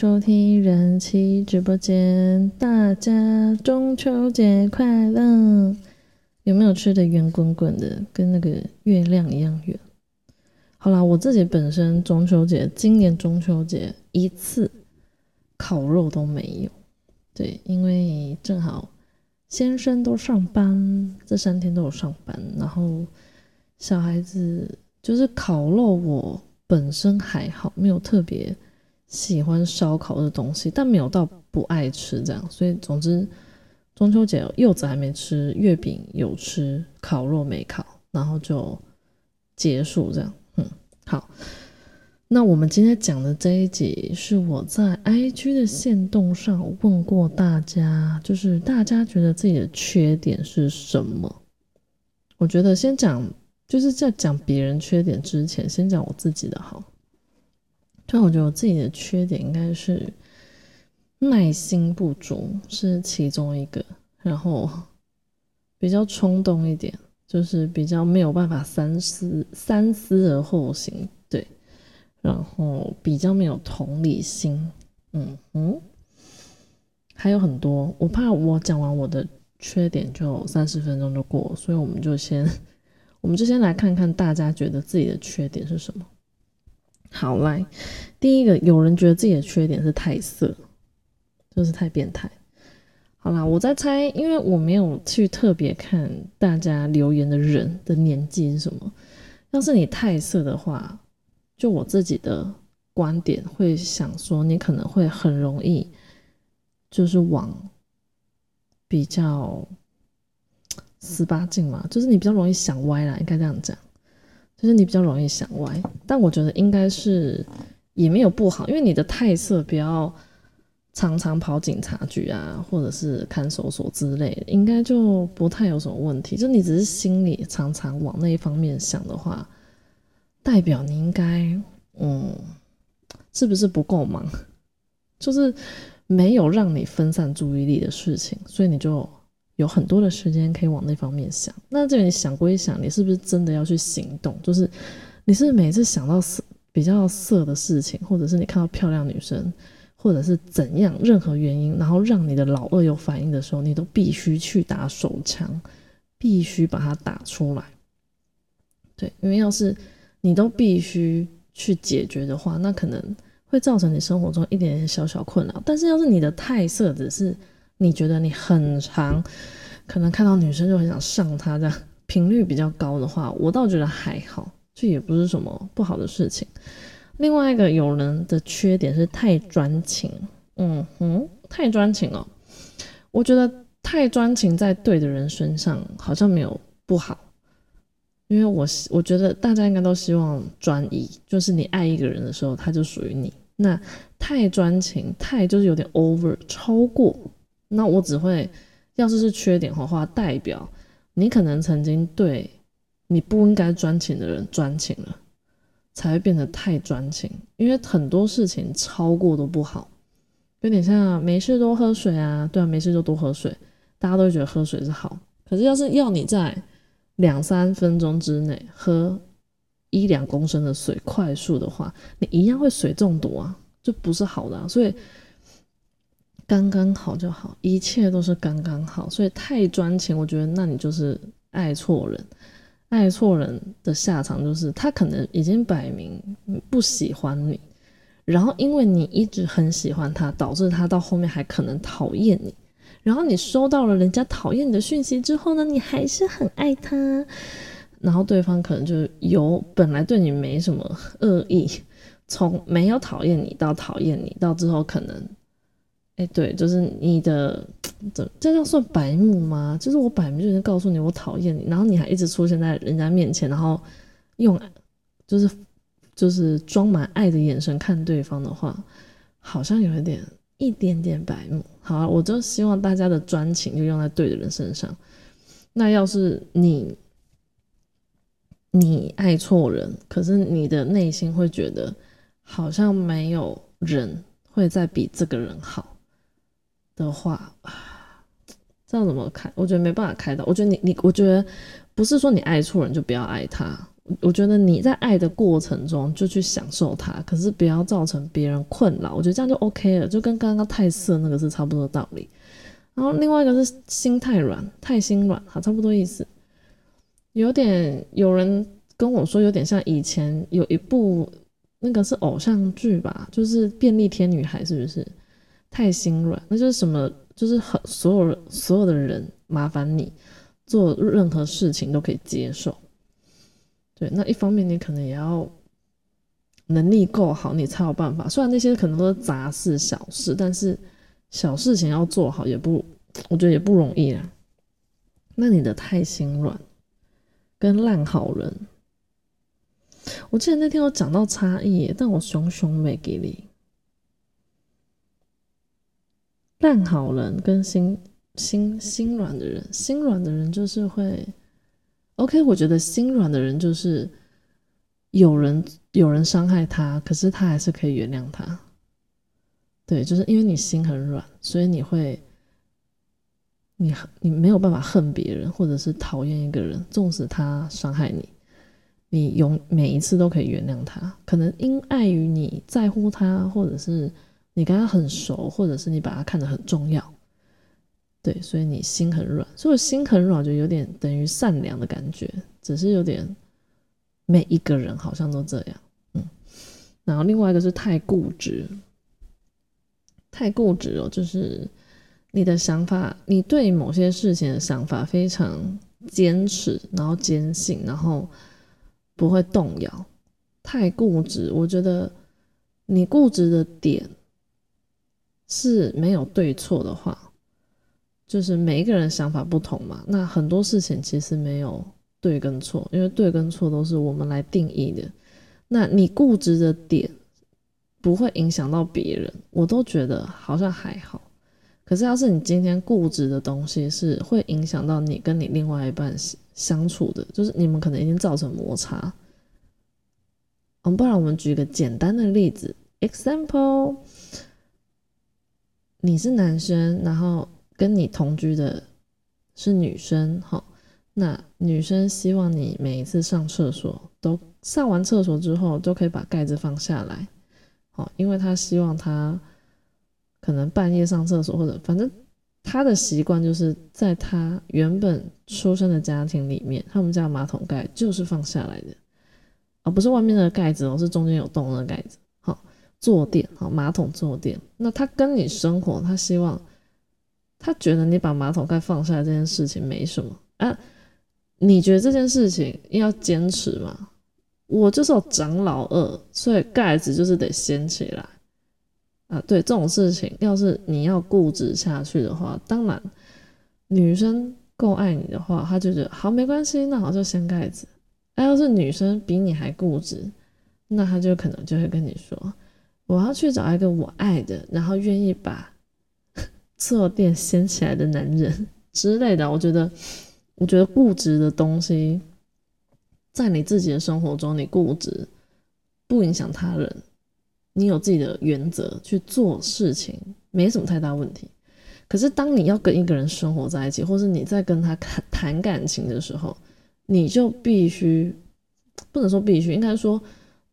收听人气直播间，大家中秋节快乐！有没有吃的圆滚滚的，跟那个月亮一样圆？好啦，我自己本身中秋节，今年中秋节一次烤肉都没有。对，因为正好先生都上班，这三天都有上班，然后小孩子就是烤肉，我本身还好，没有特别。喜欢烧烤的东西，但没有到不爱吃这样，所以总之中秋节柚子还没吃，月饼有吃，烤肉没烤，然后就结束这样。嗯，好，那我们今天讲的这一集是我在 IG 的线动上问过大家，就是大家觉得自己的缺点是什么？我觉得先讲，就是在讲别人缺点之前，先讲我自己的好。但我觉得我自己的缺点应该是耐心不足，是其中一个。然后比较冲动一点，就是比较没有办法三思三思而后行。对，然后比较没有同理心。嗯嗯，还有很多，我怕我讲完我的缺点就三十分钟就过，所以我们就先 我们就先来看看大家觉得自己的缺点是什么。好来，第一个有人觉得自己的缺点是太色，就是太变态。好啦，我在猜，因为我没有去特别看大家留言的人的年纪是什么。要是你太色的话，就我自己的观点会想说，你可能会很容易就是往比较十八禁嘛，就是你比较容易想歪啦，应该这样讲。就是你比较容易想歪，但我觉得应该是也没有不好，因为你的态色不要常常跑警察局啊，或者是看守所之类的，应该就不太有什么问题。就你只是心里常常往那一方面想的话，代表你应该嗯，是不是不够忙？就是没有让你分散注意力的事情，所以你就。有很多的时间可以往那方面想，那这个你想归想，你是不是真的要去行动？就是你是每次想到色比较色的事情，或者是你看到漂亮女生，或者是怎样任何原因，然后让你的老二有反应的时候，你都必须去打手枪，必须把它打出来。对，因为要是你都必须去解决的话，那可能会造成你生活中一点点小小困扰。但是要是你的太色只是。你觉得你很长，可能看到女生就很想上她，这样频率比较高的话，我倒觉得还好，这也不是什么不好的事情。另外一个有人的缺点是太专情，嗯哼，太专情了。我觉得太专情在对的人身上好像没有不好，因为我我觉得大家应该都希望专一，就是你爱一个人的时候，他就属于你。那太专情，太就是有点 over，超过。那我只会，要是是缺点的话，代表你可能曾经对你不应该专情的人专情了，才会变得太专情。因为很多事情超过都不好，有点像没事多喝水啊，对啊，没事就多喝水，大家都会觉得喝水是好。可是要是要你在两三分钟之内喝一两公升的水，快速的话，你一样会水中毒啊，就不是好的啊，所以。刚刚好就好，一切都是刚刚好，所以太专情，我觉得那你就是爱错人，爱错人的下场就是他可能已经摆明不喜欢你，然后因为你一直很喜欢他，导致他到后面还可能讨厌你，然后你收到了人家讨厌你的讯息之后呢，你还是很爱他，然后对方可能就由本来对你没什么恶意，从没有讨厌你到讨厌你，到之后可能。哎，对，就是你的，这这样算白目吗？就是我摆明就是告诉你我讨厌你，然后你还一直出现在人家面前，然后用就是就是装满爱的眼神看对方的话，好像有一点一点点白目。好，我就希望大家的专情就用在对的人身上。那要是你你爱错人，可是你的内心会觉得好像没有人会再比这个人好。的话，这样怎么开？我觉得没办法开导。我觉得你你，我觉得不是说你爱错人就不要爱他，我觉得你在爱的过程中就去享受它，可是不要造成别人困扰。我觉得这样就 OK 了，就跟刚刚太色那个是差不多道理。然后另外一个是心太软，太心软，好，差不多意思。有点有人跟我说，有点像以前有一部那个是偶像剧吧，就是便利贴女孩，是不是？太心软，那就是什么？就是很所有所有的人麻烦你做任何事情都可以接受。对，那一方面你可能也要能力够好，你才有办法。虽然那些可能都是杂事小事，但是小事情要做好也不，我觉得也不容易啊。那你的太心软跟烂好人，我记得那天我讲到差异，但我熊熊没给你。烂好人跟心心心软的人，心软的人就是会。OK，我觉得心软的人就是有人有人伤害他，可是他还是可以原谅他。对，就是因为你心很软，所以你会你你没有办法恨别人，或者是讨厌一个人，纵使他伤害你，你永每一次都可以原谅他。可能因碍于你在乎他，或者是你跟他很熟，或者是你把他看得很重要。对，所以你心很软，所以心很软就有点等于善良的感觉，只是有点每一个人好像都这样，嗯。然后另外一个是太固执，太固执哦，就是你的想法，你对某些事情的想法非常坚持，然后坚信，然后不会动摇。太固执，我觉得你固执的点是没有对错的话。就是每一个人想法不同嘛，那很多事情其实没有对跟错，因为对跟错都是我们来定义的。那你固执的点不会影响到别人，我都觉得好像还好。可是要是你今天固执的东西是会影响到你跟你另外一半相处的，就是你们可能已经造成摩擦。嗯，不然我们举个简单的例子，example，你是男生，然后。跟你同居的是女生，好，那女生希望你每一次上厕所都上完厕所之后都可以把盖子放下来，好，因为她希望她可能半夜上厕所或者反正她的习惯就是在她原本出生的家庭里面，他们家马桶盖就是放下来的，而不是外面的盖子哦，是中间有洞的盖子，坐垫，好，马桶坐垫，那他跟你生活，他希望。他觉得你把马桶盖放下来这件事情没什么啊，你觉得这件事情要坚持吗？我就是有长老二，所以盖子就是得掀起来啊。对这种事情，要是你要固执下去的话，当然女生够爱你的话，她就觉得好没关系，那好就掀盖子。那要是女生比你还固执，那她就可能就会跟你说，我要去找一个我爱的，然后愿意把。坐垫掀起来的男人之类的，我觉得，我觉得固执的东西，在你自己的生活中，你固执不影响他人，你有自己的原则去做事情，没什么太大问题。可是，当你要跟一个人生活在一起，或是你在跟他谈谈感情的时候，你就必须不能说必须，应该说，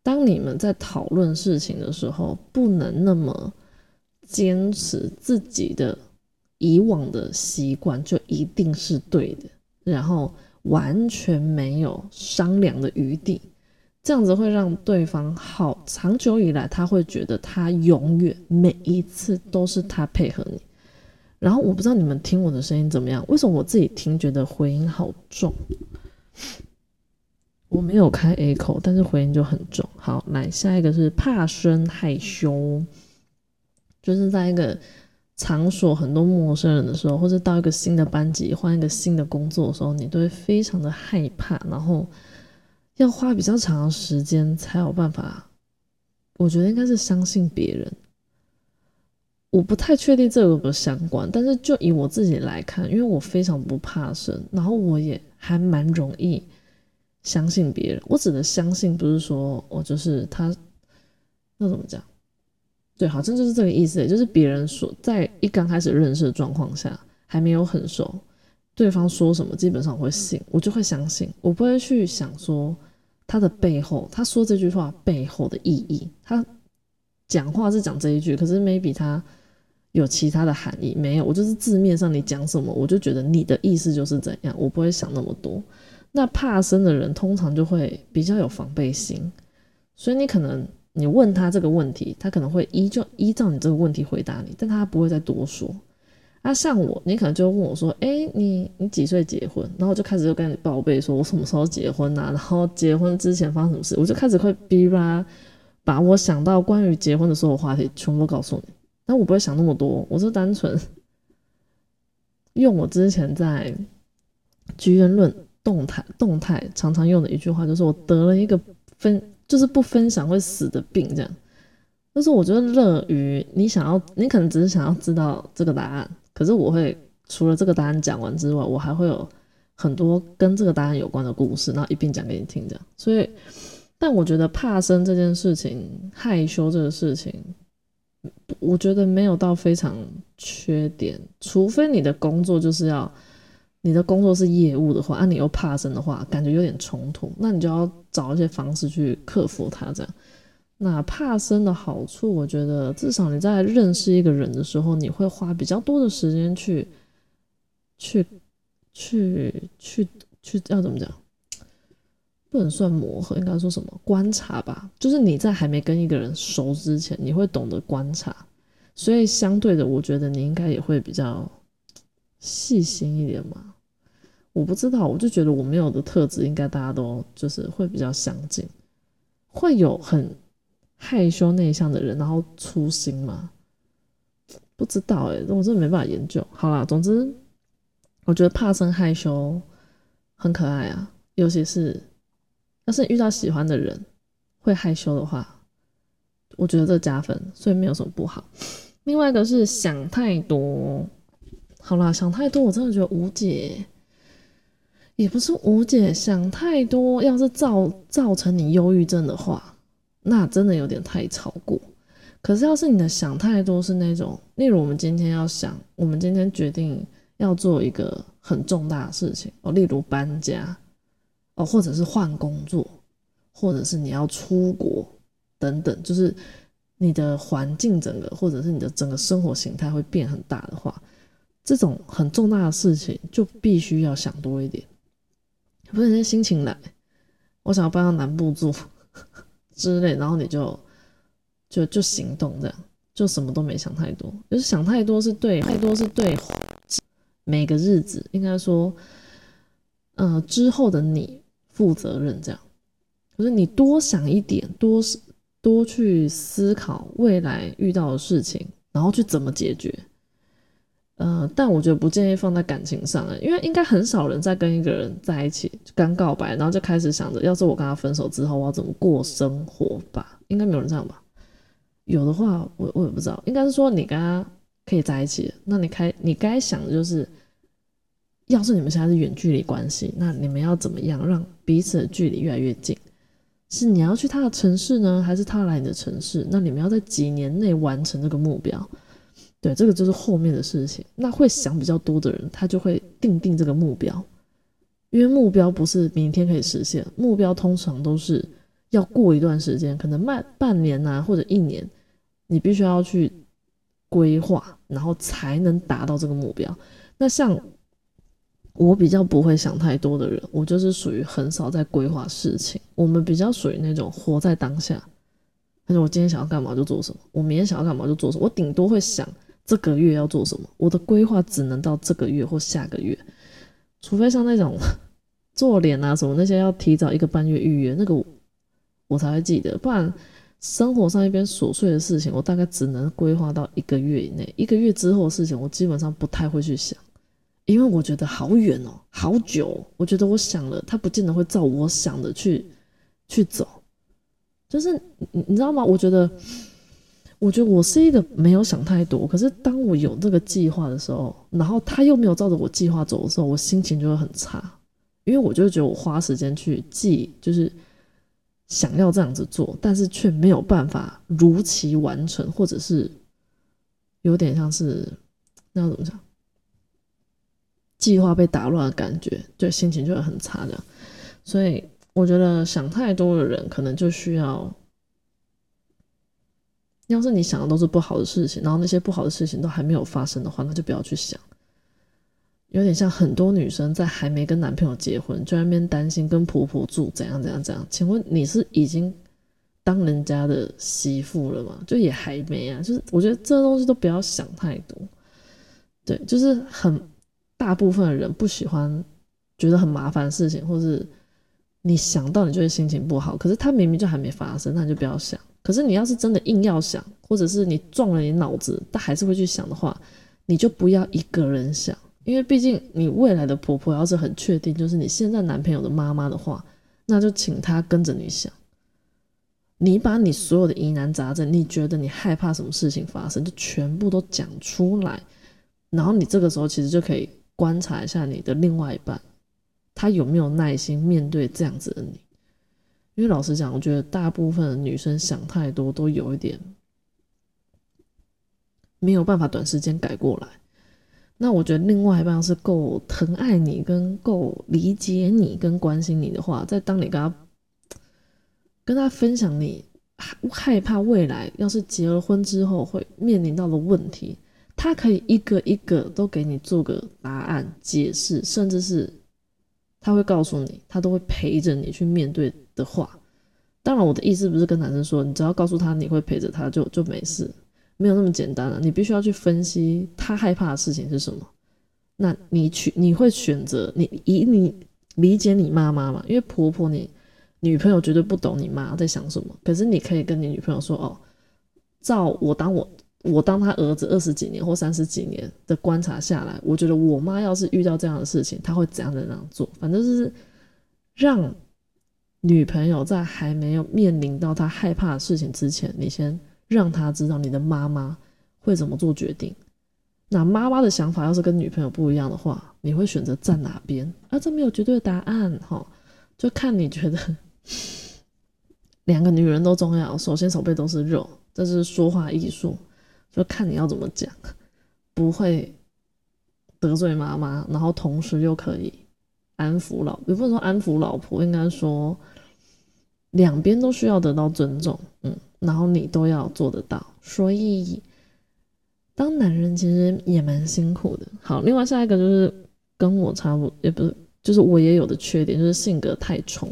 当你们在讨论事情的时候，不能那么。坚持自己的以往的习惯就一定是对的，然后完全没有商量的余地，这样子会让对方好长久以来他会觉得他永远每一次都是他配合你。然后我不知道你们听我的声音怎么样？为什么我自己听觉得回音好重？我没有开 A 口，但是回音就很重。好，来下一个是怕生害羞。就是在一个场所很多陌生人的时候，或者到一个新的班级换一个新的工作的时候，你都会非常的害怕，然后要花比较长的时间才有办法。我觉得应该是相信别人，我不太确定这有没有相关，但是就以我自己来看，因为我非常不怕生，然后我也还蛮容易相信别人。我指的相信不是说我就是他，那怎么讲？对，好像就是这个意思，就是别人说在一刚开始认识的状况下，还没有很熟，对方说什么基本上我会信，我就会相信，我不会去想说他的背后，他说这句话背后的意义，他讲话是讲这一句，可是 maybe 他有其他的含义，没有，我就是字面上你讲什么，我就觉得你的意思就是怎样，我不会想那么多。那怕生的人通常就会比较有防备心，所以你可能你问他这个问题，他可能会依就依照你这个问题回答你，但他不会再多说。那像我，你可能就问我说：“哎，你你几岁结婚？”然后我就开始就跟你报备，说我什么时候结婚啊？然后结婚之前发生什么事，我就开始会逼吧，把我想到关于结婚的所有话题全部告诉你。但我不会想那么多，我是单纯 用我之前在 居言论动态动态常常用的一句话，就是我得了一个分，就是不分享会死的病，这样。就是我觉得乐于你想要，你可能只是想要知道这个答案。可是我会除了这个答案讲完之外，我还会有很多跟这个答案有关的故事，然后一并讲给你听。这样，所以，但我觉得怕生这件事情，害羞这个事情，我觉得没有到非常缺点，除非你的工作就是要你的工作是业务的话，啊，你又怕生的话，感觉有点冲突，那你就要找一些方式去克服它，这样。那怕生的好处，我觉得至少你在认识一个人的时候，你会花比较多的时间去，去，去，去，去，要怎么讲？不能算磨合，应该说什么？观察吧。就是你在还没跟一个人熟之前，你会懂得观察，所以相对的，我觉得你应该也会比较细心一点嘛。我不知道，我就觉得我没有的特质，应该大家都就是会比较相近，会有很。害羞内向的人，然后粗心嘛？不知道哎，我真的没办法研究。好啦，总之，我觉得怕生害羞很可爱啊，尤其是要是遇到喜欢的人会害羞的话，我觉得这加分，所以没有什么不好。另外一个是想太多，好啦，想太多我真的觉得无解，也不是无解，想太多要是造造成你忧郁症的话。那真的有点太超过，可是要是你的想太多是那种，例如我们今天要想，我们今天决定要做一个很重大的事情哦，例如搬家哦，或者是换工作，或者是你要出国等等，就是你的环境整个或者是你的整个生活形态会变很大的话，这种很重大的事情就必须要想多一点，不是心情来，我想要搬到南部住。之类，然后你就就就行动，这样就什么都没想太多，就是想太多是对，太多是对每个日子应该说，呃之后的你负责任，这样就是你多想一点，多多去思考未来遇到的事情，然后去怎么解决。呃，但我觉得不建议放在感情上，因为应该很少人在跟一个人在一起刚告白，然后就开始想着，要是我跟他分手之后，我要怎么过生活吧？应该没有人这样吧？有的话，我我也不知道。应该是说你跟他可以在一起，那你开你该想的就是，要是你们现在是远距离关系，那你们要怎么样让彼此的距离越来越近？是你要去他的城市呢，还是他来你的城市？那你们要在几年内完成这个目标？对，这个就是后面的事情。那会想比较多的人，他就会定定这个目标，因为目标不是明天可以实现，目标通常都是要过一段时间，可能半半年啊或者一年，你必须要去规划，然后才能达到这个目标。那像我比较不会想太多的人，我就是属于很少在规划事情。我们比较属于那种活在当下，但是我今天想要干嘛就做什么，我明天想要干嘛就做什么，我顶多会想。这个月要做什么？我的规划只能到这个月或下个月，除非像那种 做脸啊什么那些要提早一个半月预约，那个我才会记得。不然生活上一边琐碎的事情，我大概只能规划到一个月以内。一个月之后的事情，我基本上不太会去想，因为我觉得好远哦，好久。我觉得我想了，它不见得会照我想的去去走。就是你你知道吗？我觉得。我觉得我是一个没有想太多，可是当我有这个计划的时候，然后他又没有照着我计划走的时候，我心情就会很差，因为我就觉得我花时间去记，就是想要这样子做，但是却没有办法如期完成，或者是有点像是那要怎么讲，计划被打乱的感觉，对，心情就会很差的。所以我觉得想太多的人，可能就需要，要是你想的都是不好的事情，然后那些不好的事情都还没有发生的话，那就不要去想。有点像很多女生在还没跟男朋友结婚，就在那边担心跟婆婆住怎样怎样怎样。请问你是已经当人家的媳妇了吗？就也还没啊。就是我觉得这东西都不要想太多。对，就是很大部分的人不喜欢觉得很麻烦的事情，或是你想到你就会心情不好。可是他明明就还没发生，那你就不要想。可是你要是真的硬要想，或者是你撞了你脑子，但还是会去想的话，你就不要一个人想。因为毕竟你未来的婆婆要是很确定就是你现在男朋友的妈妈的话，那就请她跟着你想。你把你所有的疑难杂症，你觉得你害怕什么事情发生，就全部都讲出来。然后你这个时候其实就可以观察一下你的另外一半，他有没有耐心面对这样子的你。因为老实讲，我觉得大部分女生想太多，都有一点没有办法短时间改过来。那我觉得另外一半是够疼爱你、跟够理解你、跟关心你的话，在当你跟他跟他分享你害怕未来要是结了婚之后会面临到的问题，他可以一个一个都给你做个答案、解释，甚至是他会告诉你，他都会陪着你去面对的话。当然，我的意思不是跟男生说，你只要告诉他你会陪着他就就没事。没有那么简单了，你必须要去分析他害怕的事情是什么。那你去，你会选择你以你理解你妈妈嘛？因为婆婆，你女朋友绝对不懂你妈在想什么。可是你可以跟你女朋友说：“哦，照我当我我当他儿子二十几年或三十几年的观察下来，我觉得我妈要是遇到这样的事情，她会怎样的那样做？反正就是让女朋友在还没有面临到她害怕的事情之前，你先。”让她知道你的妈妈会怎么做决定。那妈妈的想法要是跟女朋友不一样的话，你会选择站哪边？啊，这没有绝对的答案哈，就看你觉得两个女人都重要。手心手背都是肉，这是说话艺术，就看你要怎么讲，不会得罪妈妈，然后同时又可以安抚老，也不能说安抚老婆，应该说两边都需要得到尊重，嗯。然后你都要做得到，所以当男人其实也蛮辛苦的。好，另外下一个就是跟我差不，也不是，就是我也有的缺点，就是性格太冲。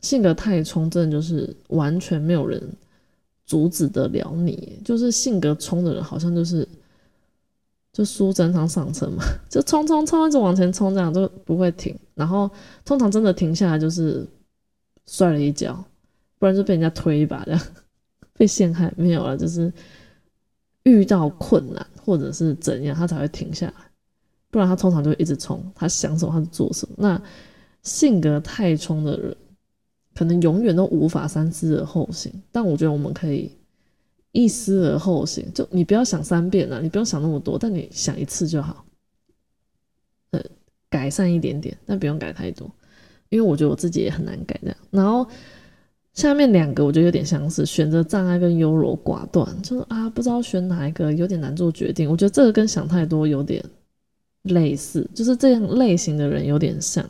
性格太冲，真的就是完全没有人阻止得了你。就是性格冲的人，好像就是就书真常上车嘛，就冲冲冲，一直往前冲，这样就不会停。然后通常真的停下来，就是摔了一跤，不然就被人家推一把这样。被陷害没有了，就是遇到困难或者是怎样，他才会停下来，不然他通常就一直冲，他想什么他就做什么。那性格太冲的人，可能永远都无法三思而后行。但我觉得我们可以一思而后行，就你不要想三遍啊，你不用想那么多，但你想一次就好，呃，改善一点点，但不用改太多，因为我觉得我自己也很难改这样。然后。下面两个我觉得有点相似，选择障碍跟优柔寡断，就是啊不知道选哪一个，有点难做决定。我觉得这个跟想太多有点类似，就是这样类型的人有点像。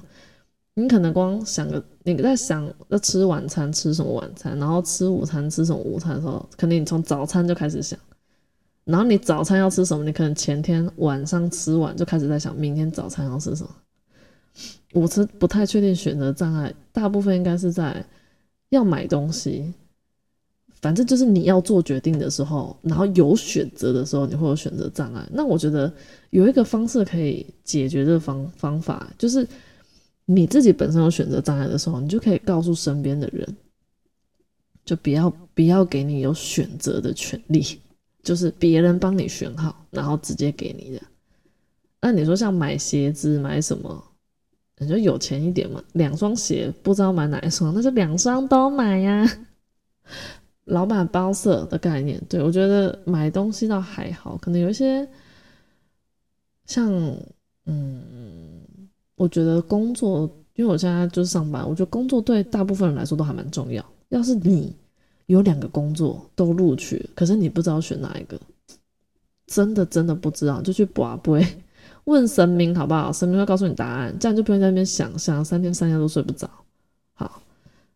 你可能光想个你在想要吃晚餐吃什么晚餐，然后吃午餐吃什么午餐的时候，可能你从早餐就开始想，然后你早餐要吃什么，你可能前天晚上吃完就开始在想明天早餐要吃什么。我是不太确定选择障碍，大部分应该是在。要买东西，反正就是你要做决定的时候，然后有选择的时候，你会有选择障碍。那我觉得有一个方式可以解决这个方方法，就是你自己本身有选择障碍的时候，你就可以告诉身边的人，就不要不要给你有选择的权利，就是别人帮你选好，然后直接给你的。那你说像买鞋子买什么？你就有钱一点嘛，两双鞋不知道买哪一双，那就两双都买呀。老板包色的概念，对我觉得买东西倒还好，可能有一些像，嗯，我觉得工作，因为我现在就是上班，我觉得工作对大部分人来说都还蛮重要。要是你有两个工作都录取，可是你不知道选哪一个，真的真的不知道，就去拔杯。问神明好不好？神明会告诉你答案，这样就不用在那边想想三天三夜都睡不着。好，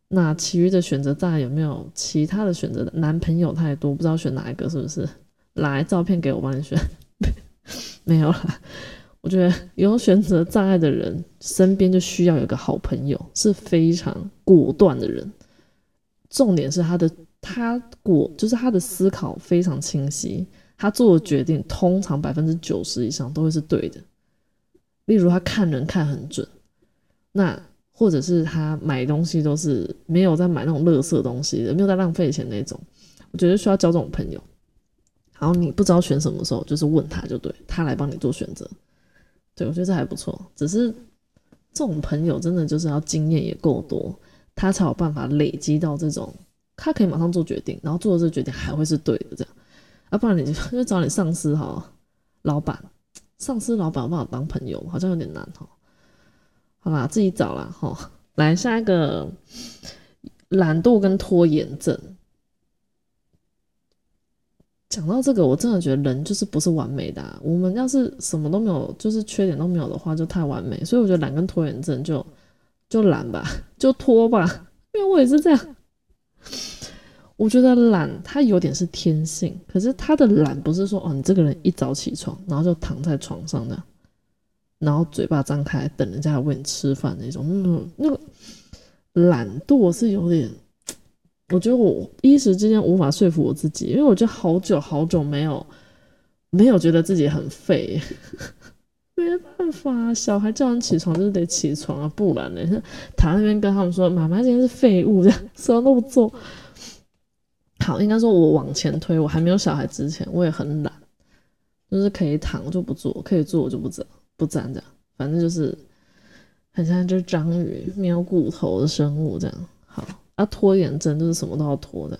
那其余的选择大家有没有其他的选择？男朋友太多，不知道选哪一个，是不是？来，照片给我帮你选。没有啦，我觉得有选择障碍的人身边就需要有个好朋友，是非常果断的人。重点是他的他果就是他的思考非常清晰，他做的决定通常百分之九十以上都会是对的。例如他看人看很准，那或者是他买东西都是没有在买那种垃圾东西的，没有在浪费钱那种。我觉得需要交这种朋友。然后你不知道选什么时候，就是问他就对，他来帮你做选择。对我觉得这还不错，只是这种朋友真的就是要经验也够多，他才有办法累积到这种，他可以马上做决定，然后做的这个决定还会是对的这样。啊，不然你就 找你上司哈，老板。上司、老板有办法当朋友，好像有点难哈。好啦，自己找啦哈。来下一个，懒惰跟拖延症。讲到这个，我真的觉得人就是不是完美的。我们要是什么都没有，就是缺点都没有的话，就太完美。所以我觉得懒跟拖延症就就懒吧，就拖吧，因为我也是这样。我觉得懒，它有点是天性，可是他的懒不是说哦，你这个人一早起床，然后就躺在床上的，然后嘴巴张开等人家来喂你吃饭那种，嗯，那个懒惰是有点，我觉得我一时之间无法说服我自己，因为我觉得好久好久没有没有觉得自己很废，没办法，小孩叫人起床就是得起床啊，不然呢，躺那边跟他们说妈妈今天是废物，这样什么都不做。好，应该说，我往前推，我还没有小孩之前，我也很懒，就是可以躺就不做，可以做我就不站，不站这样，反正就是很像只章鱼，没有骨头的生物这样。好，啊，拖延症就是什么都要拖的，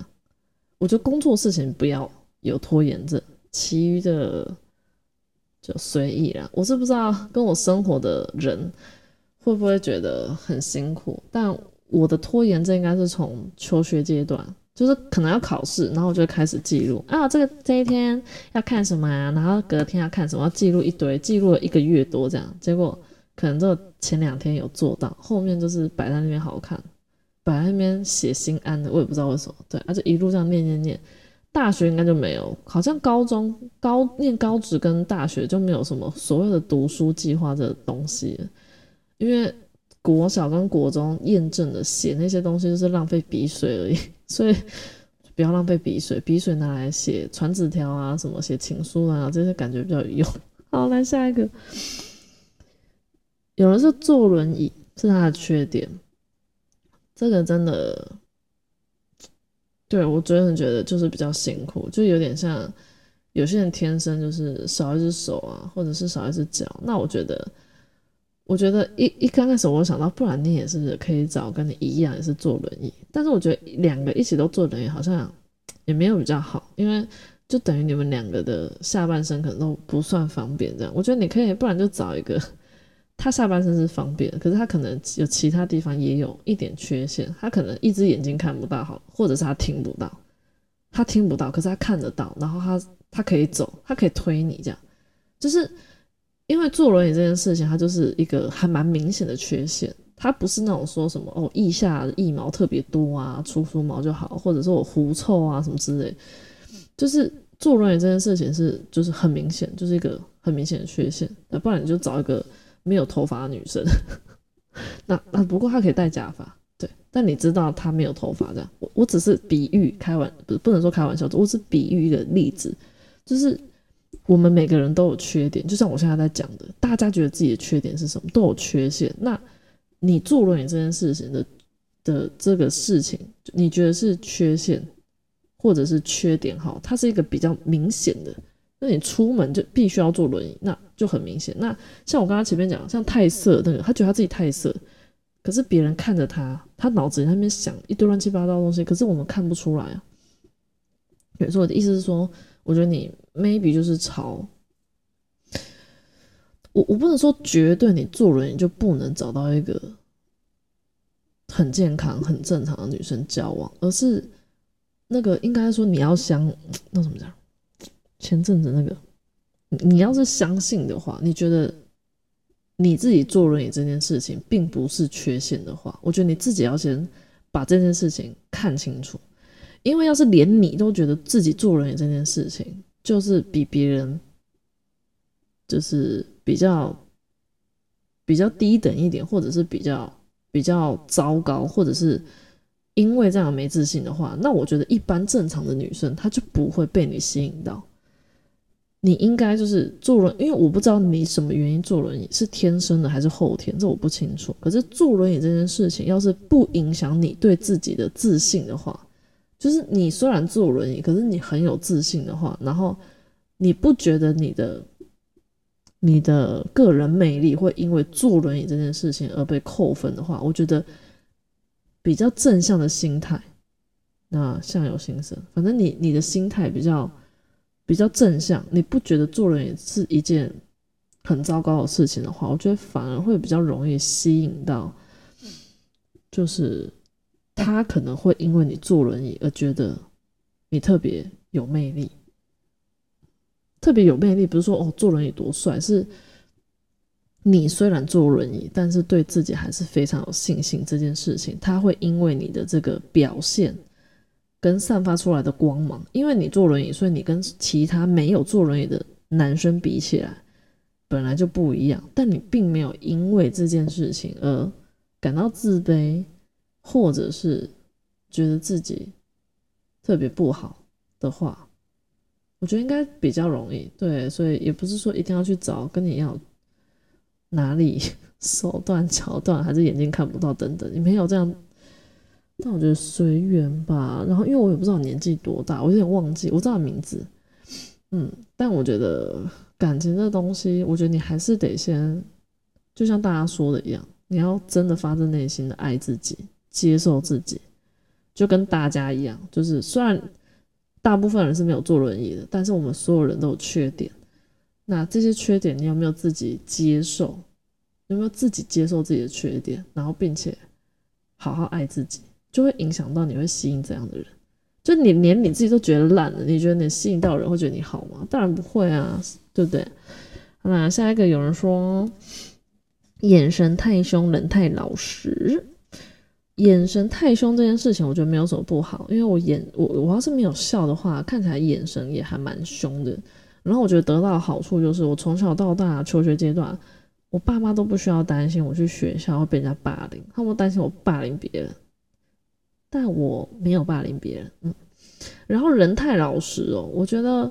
我觉得工作事情不要有拖延症，其余的就随意啦。我是不知道跟我生活的人会不会觉得很辛苦，但我的拖延症应该是从求学阶段。就是可能要考试，然后我就开始记录啊，这个这一天要看什么啊，然后隔天要看什么，记录一堆，记录了一个月多这样。结果可能就前两天有做到，后面就是摆在那边好看，摆在那边写心安的，我也不知道为什么。对，而且一路这样念念念，大学应该就没有，好像高中高念高职跟大学就没有什么所谓的读书计划这东西，因为国小跟国中验证的写那些东西就是浪费笔水而已。所以不要浪费笔水，笔水拿来写传纸条啊，什么写情书啊，这些感觉比较有用。好，来下一个，有人是坐轮椅是他的缺点，这个真的，对我真的觉得就是比较辛苦，就有点像有些人天生就是少一只手啊，或者是少一只脚，那我觉得。我觉得一一刚开始我想到，不然你也是可以找跟你一样也是坐轮椅，但是我觉得两个一起都坐轮椅好像也没有比较好，因为就等于你们两个的下半身可能都不算方便这样。我觉得你可以不然就找一个，他下半身是方便，可是他可能有其他地方也有一点缺陷，他可能一只眼睛看不到好，或者是他听不到，他听不到，可是他看得到，然后他他可以走，他可以推你这样，就是。因为坐轮椅这件事情，它就是一个还蛮明显的缺陷。它不是那种说什么哦，腋下腋毛特别多啊，出出毛就好，或者说我狐臭啊什么之类。就是坐轮椅这件事情是，就是很明显，就是一个很明显的缺陷。那不然你就找一个没有头发的女生。那那不过她可以戴假发，对。但你知道她没有头发这样。我我只是比喻开玩，不不能说开玩笑，我只是比喻一个例子，就是。我们每个人都有缺点，就像我现在在讲的，大家觉得自己的缺点是什么？都有缺陷。那你做轮椅这件事情的的这个事情，你觉得是缺陷，或者是缺点？哈，它是一个比较明显的。那你出门就必须要坐轮椅，那就很明显。那像我刚刚前面讲，像太色那个，他觉得他自己太色，可是别人看着他，他脑子里那边想一堆乱七八糟的东西，可是我们看不出来啊。所以我的意思是说。我觉得你 maybe 就是朝我，我不能说绝对你做人你就不能找到一个很健康、很正常的女生交往，而是那个应该说你要相那怎么讲？前阵子那个，你要是相信的话，你觉得你自己做轮椅这件事情并不是缺陷的话，我觉得你自己要先把这件事情看清楚。因为要是连你都觉得自己做轮椅这件事情就是比别人就是比较比较低等一点，或者是比较比较糟糕，或者是因为这样没自信的话，那我觉得一般正常的女生她就不会被你吸引到。你应该就是坐轮，因为我不知道你什么原因坐轮椅，是天生的还是后天，这我不清楚。可是坐轮椅这件事情，要是不影响你对自己的自信的话，就是你虽然坐轮椅，可是你很有自信的话，然后你不觉得你的你的个人魅力会因为坐轮椅这件事情而被扣分的话，我觉得比较正向的心态，那相由心生，反正你你的心态比较。比较正向，你不觉得做人也是一件很糟糕的事情的话，我觉得反而会比较容易吸引到，就是他可能会因为你坐轮椅而觉得你特别有魅力，特别有魅力，不是说哦坐轮椅多帅，是你虽然坐轮椅，但是对自己还是非常有信心。这件事情，他会因为你的这个表现。跟散发出来的光芒，因为你坐轮椅，所以你跟其他没有坐轮椅的男生比起来，本来就不一样。但你并没有因为这件事情而感到自卑，或者是觉得自己特别不好的话，我觉得应该比较容易。对，所以也不是说一定要去找跟你要哪里 手断、脚断，还是眼睛看不到等等，你没有这样。但我觉得随缘吧，然后因为我也不知道年纪多大，我有点忘记，我知道名字，嗯，但我觉得感情这东西，我觉得你还是得先，就像大家说的一样，你要真的发自内心的爱自己，接受自己，就跟大家一样，就是虽然大部分人是没有坐轮椅的，但是我们所有人都有缺点，那这些缺点你有没有自己接受？有没有自己接受自己的缺点，然后并且好好爱自己？就会影响到你会吸引怎样的人？就你连你自己都觉得烂了，你觉得你吸引到人会觉得你好吗？当然不会啊，对不对？那下一个有人说眼神太凶，人太老实。眼神太凶这件事情，我觉得没有什么不好，因为我眼我我要是没有笑的话，看起来眼神也还蛮凶的。然后我觉得得到的好处就是，我从小到大求学阶段，我爸妈都不需要担心我去学校会被人家霸凌，他们担心我霸凌别人。但我没有霸凌别人，嗯，然后人太老实哦，我觉得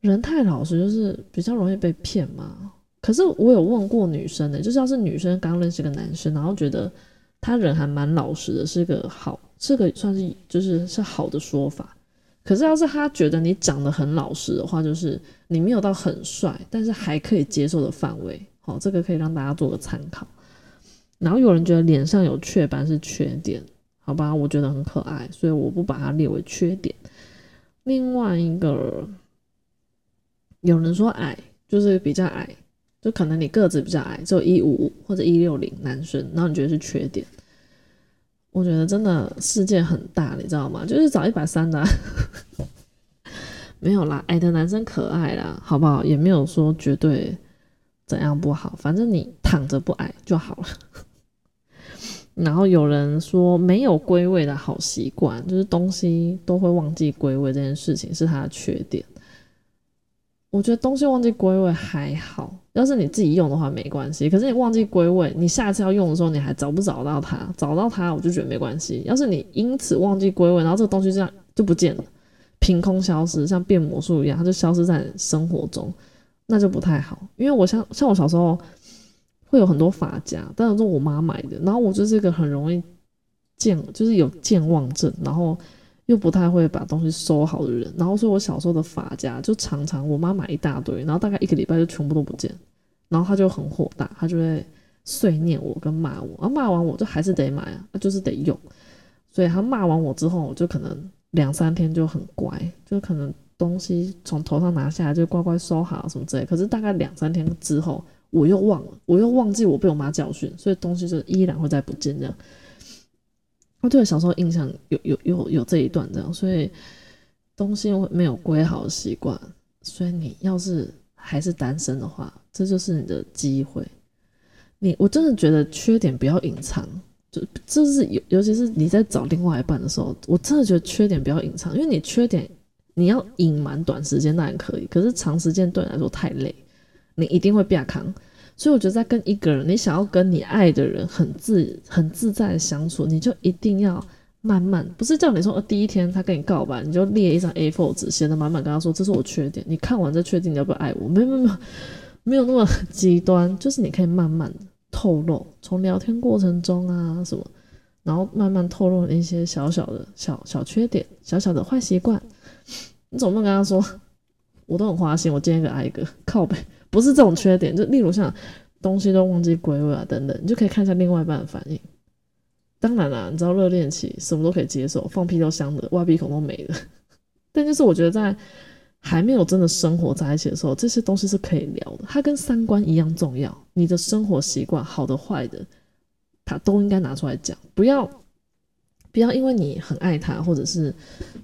人太老实就是比较容易被骗嘛。可是我有问过女生的，就是要是女生刚认识个男生，然后觉得他人还蛮老实的，是个好，是个算是就是是好的说法。可是要是他觉得你长得很老实的话，就是你没有到很帅，但是还可以接受的范围，好，这个可以让大家做个参考。然后有人觉得脸上有雀斑是缺点。好吧，我觉得很可爱，所以我不把它列为缺点。另外一个，有人说矮就是比较矮，就可能你个子比较矮，只有一五五或者一六零男生，然后你觉得是缺点。我觉得真的世界很大，你知道吗？就是找一百三的，没有啦，矮的男生可爱啦，好不好？也没有说绝对怎样不好，反正你躺着不矮就好了。然后有人说没有归位的好习惯，就是东西都会忘记归位这件事情是他的缺点。我觉得东西忘记归位还好，要是你自己用的话没关系。可是你忘记归位，你下次要用的时候你还找不找到它？找到它我就觉得没关系。要是你因此忘记归位，然后这个东西这样就不见了，凭空消失，像变魔术一样，它就消失在生活中，那就不太好。因为我像像我小时候。会有很多发夹，但是说我妈买的，然后我就是一个很容易健，就是有健忘症，然后又不太会把东西收好的人，然后所以我小时候的发夹就常常我妈买一大堆，然后大概一个礼拜就全部都不见，然后她就很火大，她就会碎念我跟骂我，然后骂完我就还是得买啊，就是得用，所以她骂完我之后，我就可能两三天就很乖，就可能东西从头上拿下来就乖乖收好什么之类，可是大概两三天之后。我又忘了，我又忘记我被我妈教训，所以东西就依然会再不见这样。我对我小时候印象有有有有这一段这样，所以东西没有归好的习惯。所以你要是还是单身的话，这就是你的机会，你我真的觉得缺点不要隐藏，就就是尤尤其是你在找另外一半的时候，我真的觉得缺点不要隐藏，因为你缺点你要隐瞒短时间当然可以，可是长时间对你来说太累，你一定会变康。所以我觉得在跟一个人，你想要跟你爱的人很自很自在的相处，你就一定要慢慢，不是叫你说呃第一天他跟你告白，你就列一张 A4 纸，写的满满跟他说这是我缺点，你看完再确定你要不要爱我，没有没有没有没有那么极端，就是你可以慢慢透露，从聊天过程中啊什么，然后慢慢透露一些小小的小小缺点，小小的坏习惯，你总不能跟他说我都很花心，我今天个爱一个靠背。不是这种缺点，就例如像东西都忘记归位啊等等，你就可以看一下另外一半的反应。当然啦，你知道热恋期什么都可以接受，放屁都香的，挖鼻孔都没了。但就是我觉得在还没有真的生活在一起的时候，这些东西是可以聊的。它跟三观一样重要，你的生活习惯好的坏的，他都应该拿出来讲。不要不要因为你很爱他，或者是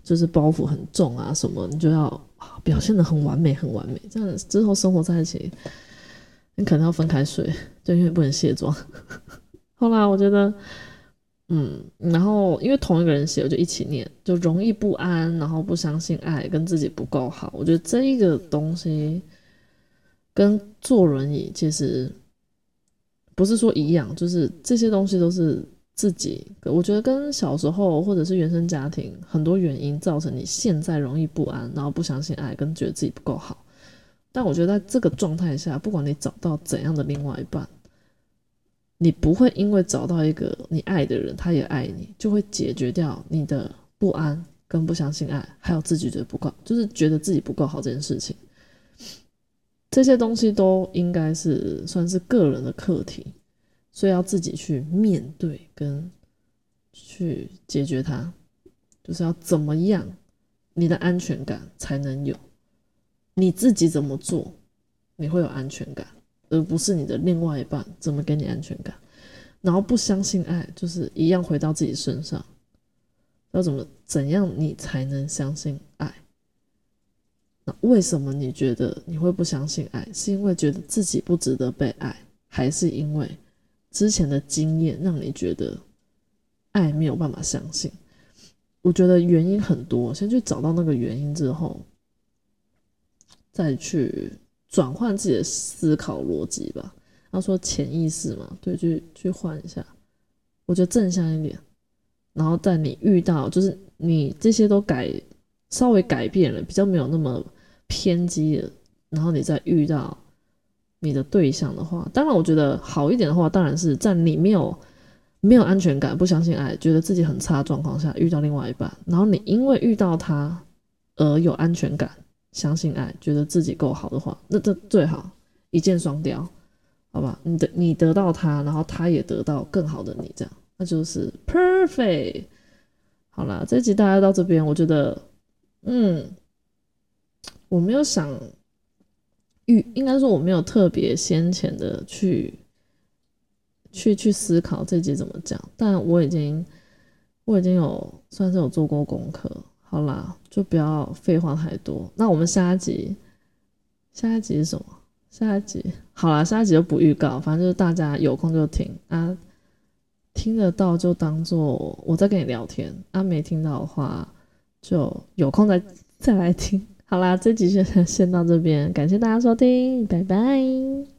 就是包袱很重啊什么，你就要。表现的很完美，很完美。这样之后生活在一起，你可能要分开睡，就因为不能卸妆。后来我觉得，嗯，然后因为同一个人写，我就一起念，就容易不安，然后不相信爱，跟自己不够好。我觉得这一个东西跟坐轮椅其实不是说一样，就是这些东西都是。自己，我觉得跟小时候或者是原生家庭很多原因造成你现在容易不安，然后不相信爱，跟觉得自己不够好。但我觉得在这个状态下，不管你找到怎样的另外一半，你不会因为找到一个你爱的人，他也爱你，就会解决掉你的不安跟不相信爱，还有自己觉得不够，就是觉得自己不够好这件事情。这些东西都应该是算是个人的课题。所以要自己去面对跟去解决它，就是要怎么样，你的安全感才能有，你自己怎么做，你会有安全感，而不是你的另外一半怎么给你安全感。然后不相信爱，就是一样回到自己身上，要怎么怎样你才能相信爱？那为什么你觉得你会不相信爱？是因为觉得自己不值得被爱，还是因为？之前的经验让你觉得爱没有办法相信，我觉得原因很多，先去找到那个原因之后，再去转换自己的思考逻辑吧。他说潜意识嘛，对，去去换一下，我觉得正向一点。然后在你遇到，就是你这些都改稍微改变了，比较没有那么偏激了，然后你再遇到。你的对象的话，当然我觉得好一点的话，当然是在你没有没有安全感、不相信爱、觉得自己很差状况下遇到另外一半，然后你因为遇到他而有安全感、相信爱、觉得自己够好的话，那这最好一箭双雕，好吧？你得你得到他，然后他也得到更好的你，这样那就是 perfect。好了，这集大家到这边，我觉得，嗯，我没有想。预应该说我没有特别先前的去去去思考这集怎么讲，但我已经我已经有算是有做过功课，好啦，就不要废话太多。那我们下一集下一集是什么？下一集好啦，下一集就不预告，反正就是大家有空就听啊，听得到就当做我在跟你聊天啊，没听到的话就有空再再来听。好啦，这集就先到这边，感谢大家收听，拜拜。